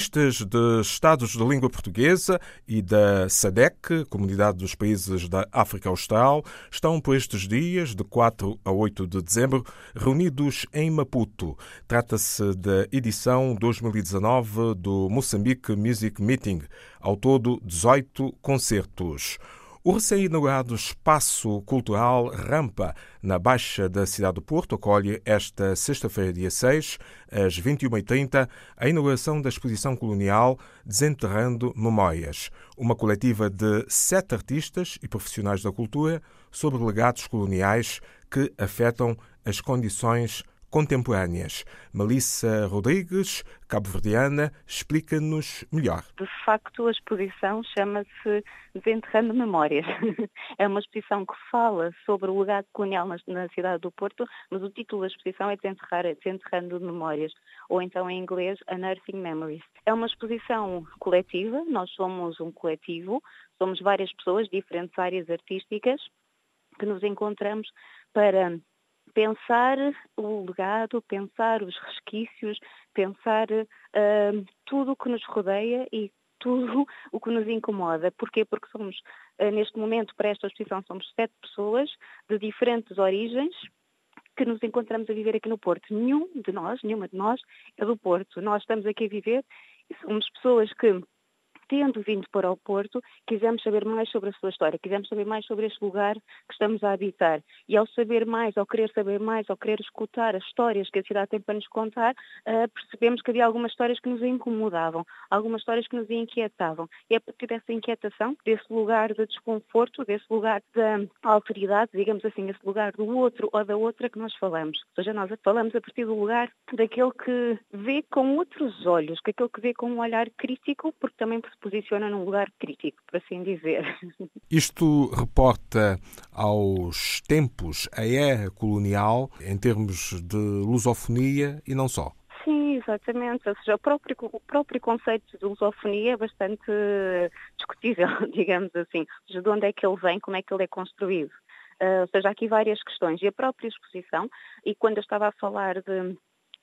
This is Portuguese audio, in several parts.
Artistas de Estados de língua portuguesa e da SADEC, Comunidade dos Países da África Austral, estão por estes dias, de 4 a 8 de dezembro, reunidos em Maputo. Trata-se da edição 2019 do Moçambique Music Meeting. Ao todo, 18 concertos. O recém-inaugurado Espaço Cultural Rampa, na Baixa da cidade do Porto, acolhe esta sexta-feira, dia 6, às 21h30, a inauguração da exposição colonial Desenterrando Memórias, uma coletiva de sete artistas e profissionais da cultura sobre legados coloniais que afetam as condições contemporâneas. Melissa Rodrigues, cabo-verdiana, explica-nos melhor. De facto, a exposição chama-se Desenterrando Memórias. é uma exposição que fala sobre o legado colonial na cidade do Porto, mas o título da exposição é Desenterrando Memórias, ou então em inglês Unearthing Memories. É uma exposição coletiva, nós somos um coletivo, somos várias pessoas, diferentes áreas artísticas, que nos encontramos para pensar o legado, pensar os resquícios, pensar uh, tudo o que nos rodeia e tudo o que nos incomoda. Porquê? Porque somos, uh, neste momento, para esta exposição, somos sete pessoas de diferentes origens que nos encontramos a viver aqui no Porto. Nenhum de nós, nenhuma de nós é do Porto. Nós estamos aqui a viver e somos pessoas que tendo vindo para o Porto, quisemos saber mais sobre a sua história, quisemos saber mais sobre este lugar que estamos a habitar. E ao saber mais, ao querer saber mais, ao querer escutar as histórias que a cidade tem para nos contar, uh, percebemos que havia algumas histórias que nos incomodavam, algumas histórias que nos inquietavam. E é a partir dessa inquietação, desse lugar de desconforto, desse lugar de autoridade, digamos assim, esse lugar do outro ou da outra que nós falamos. Ou seja, nós falamos a partir do lugar daquele que vê com outros olhos, que aquele que vê com um olhar crítico, porque também posiciona num lugar crítico, por assim dizer. Isto reporta aos tempos, a era colonial, em termos de lusofonia e não só. Sim, exatamente. Ou seja, o próprio, o próprio conceito de lusofonia é bastante discutível, digamos assim. Seja, de onde é que ele vem, como é que ele é construído. Uh, ou seja, há aqui várias questões. E a própria exposição, e quando eu estava a falar de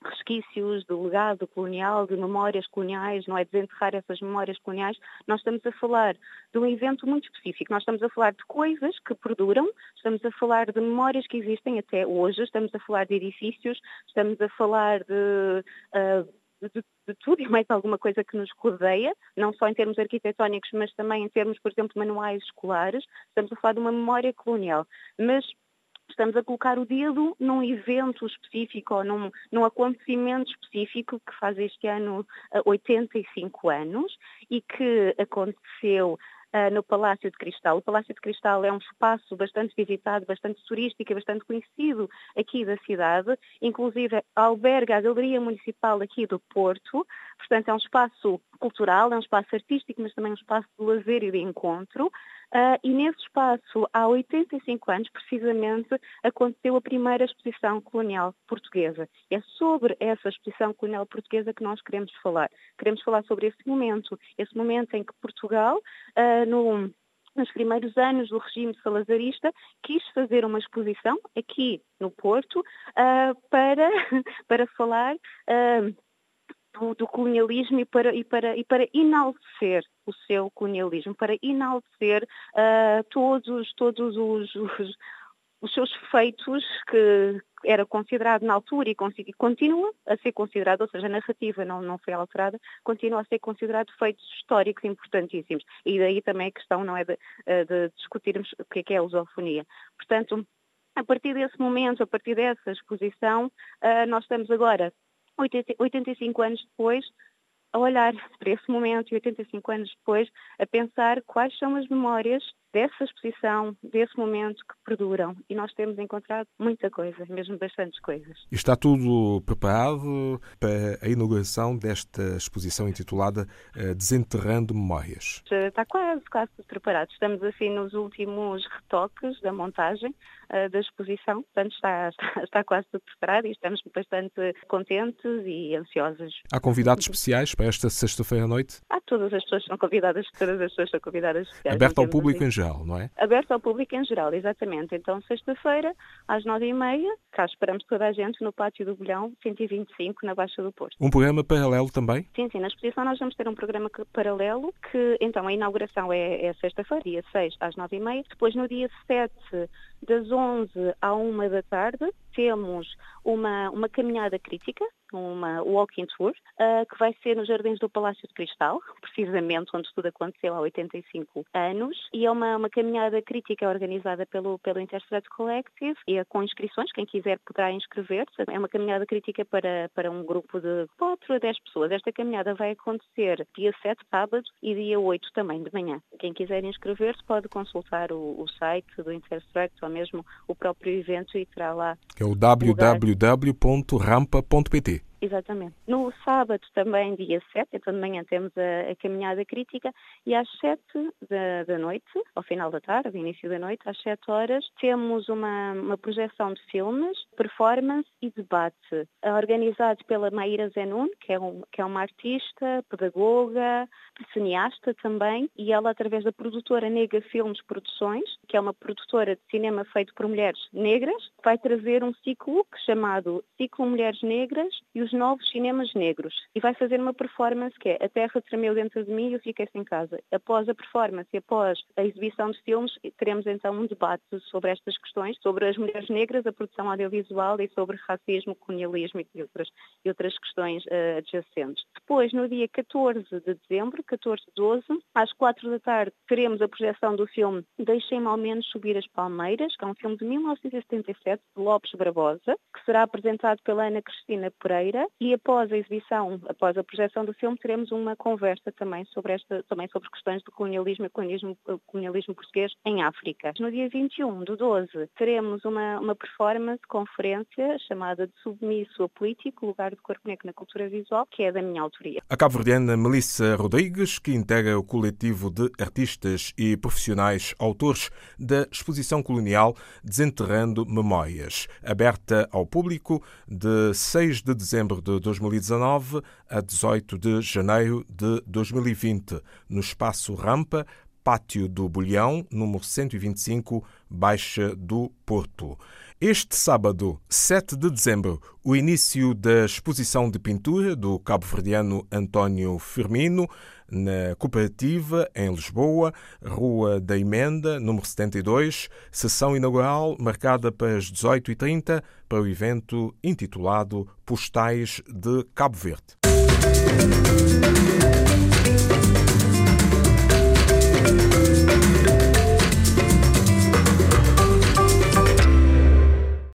resquícios do legado colonial, de memórias coloniais, não é desenterrar essas memórias coloniais, nós estamos a falar de um evento muito específico. Nós estamos a falar de coisas que perduram, estamos a falar de memórias que existem até hoje, estamos a falar de edifícios, estamos a falar de, uh, de, de, tudo e mais alguma coisa que nos rodeia, não só em termos arquitetónicos, mas também em termos, por exemplo, manuais escolares. Estamos a falar de uma memória colonial. Mas estamos a colocar o dedo num evento específico ou num, num acontecimento específico que faz este ano 85 anos e que aconteceu uh, no Palácio de Cristal. O Palácio de Cristal é um espaço bastante visitado, bastante turístico e bastante conhecido aqui da cidade, inclusive alberga a Galeria Municipal aqui do Porto, portanto é um espaço cultural, é um espaço artístico, mas também um espaço de lazer e de encontro. Uh, e nesse espaço, há 85 anos, precisamente, aconteceu a primeira exposição colonial portuguesa. É sobre essa exposição colonial portuguesa que nós queremos falar. Queremos falar sobre esse momento, esse momento em que Portugal, uh, no nos primeiros anos do regime salazarista, quis fazer uma exposição aqui no Porto uh, para, para falar do, do colonialismo e para, e, para, e para enaltecer o seu colonialismo, para enaltecer uh, todos, todos os, os, os, seus feitos que era considerado na altura e continua a ser considerado, ou seja, a narrativa não, não foi alterada, continua a ser considerado feitos históricos importantíssimos. E daí também a questão não é de, de discutirmos o que é, que é a lusofonia. Portanto, a partir desse momento, a partir dessa exposição, uh, nós estamos agora 85 anos depois, a olhar para esse momento e 85 anos depois, a pensar quais são as memórias dessa exposição, desse momento que perduram. E nós temos encontrado muita coisa, mesmo bastantes coisas. E está tudo preparado para a inauguração desta exposição intitulada eh, Desenterrando Memórias? Está quase, quase tudo preparado. Estamos assim nos últimos retoques da montagem uh, da exposição, portanto está, está, está, quase tudo preparado e estamos bastante contentes e ansiosos. Há convidados especiais para esta sexta-feira à noite? Ah, todas as pessoas são convidadas, todas as pessoas são convidadas. Aberta ao público assim. em geral, não é? Aberta ao público em geral, exatamente. Então, sexta-feira, às nove e meia, cá esperamos toda a gente no Pátio do Bolhão, 125, na Baixa do Porto. Um programa paralelo também? Sim, sim. Na exposição nós vamos ter um programa paralelo que, então, a inauguração é, é sexta-feira, dia 6, às nove e meia. Depois, no dia 7, das 11 à 1 da tarde, temos uma, uma caminhada crítica, uma walking tour, uh, que vai ser nos Jardins do Palácio de Cristal, precisamente onde tudo aconteceu há 85 anos, e é uma, uma caminhada crítica organizada pelo, pelo Interstrat Collective, e é com inscrições, quem quiser poderá inscrever-se. É uma caminhada crítica para, para um grupo de 4 a 10 pessoas. Esta caminhada vai acontecer dia 7, sábado, e dia 8 também, de manhã. Quem quiser inscrever-se pode consultar o, o site do Interstrat mesmo o próprio evento e terá lá. É o www.rampa.pt. Exatamente. No sábado também, dia 7, então de manhã temos a, a caminhada crítica e às 7 da, da, noite, ao final da tarde, início da noite, às 7 horas, temos uma, uma projeção de filmes, performance e debate, organizado pela Maíra Zenun, que é, um, que é uma artista, pedagoga, cineasta também, e ela através da produtora Nega Filmes Produções, que é uma produtora de cinema feito por mulheres negras, vai trazer um ciclo chamado Ciclo Mulheres Negras e os novos cinemas negros e vai fazer uma performance que é A Terra tremeu dentro de mim e eu fiquei sem casa. Após a performance e após a exibição de filmes, teremos então um debate sobre estas questões, sobre as mulheres negras, a produção audiovisual e sobre racismo, colonialismo e outras, e outras questões uh, adjacentes. Depois, no dia 14 de dezembro, 14 12, às 4 da tarde, teremos a projeção do filme Deixem-me ao menos subir as palmeiras, que é um filme de 1977 de Lopes Barbosa, que será apresentado pela Ana Cristina Pereira e após a exibição, após a projeção do filme, teremos uma conversa também sobre esta, também sobre questões do colonialismo e colonialismo, colonialismo português em África. No dia 21 do 12 teremos uma, uma performance, conferência chamada de Submisso a Político, lugar do corpo negro na cultura visual, que é da minha autoria. A cabo-verdiana Melissa Rodrigues, que integra o coletivo de artistas e profissionais autores da exposição colonial Desenterrando Memórias, aberta ao público de 6 de dezembro dezembro de 2019 a 18 de janeiro de 2020, no espaço Rampa, Pátio do Bolhão, número 125, Baixa do Porto. Este sábado, 7 de dezembro, o início da exposição de pintura do cabo-verdiano António Firmino, na Cooperativa, em Lisboa, Rua da Emenda, número 72, sessão inaugural marcada para as 18h30 para o evento intitulado Postais de Cabo Verde.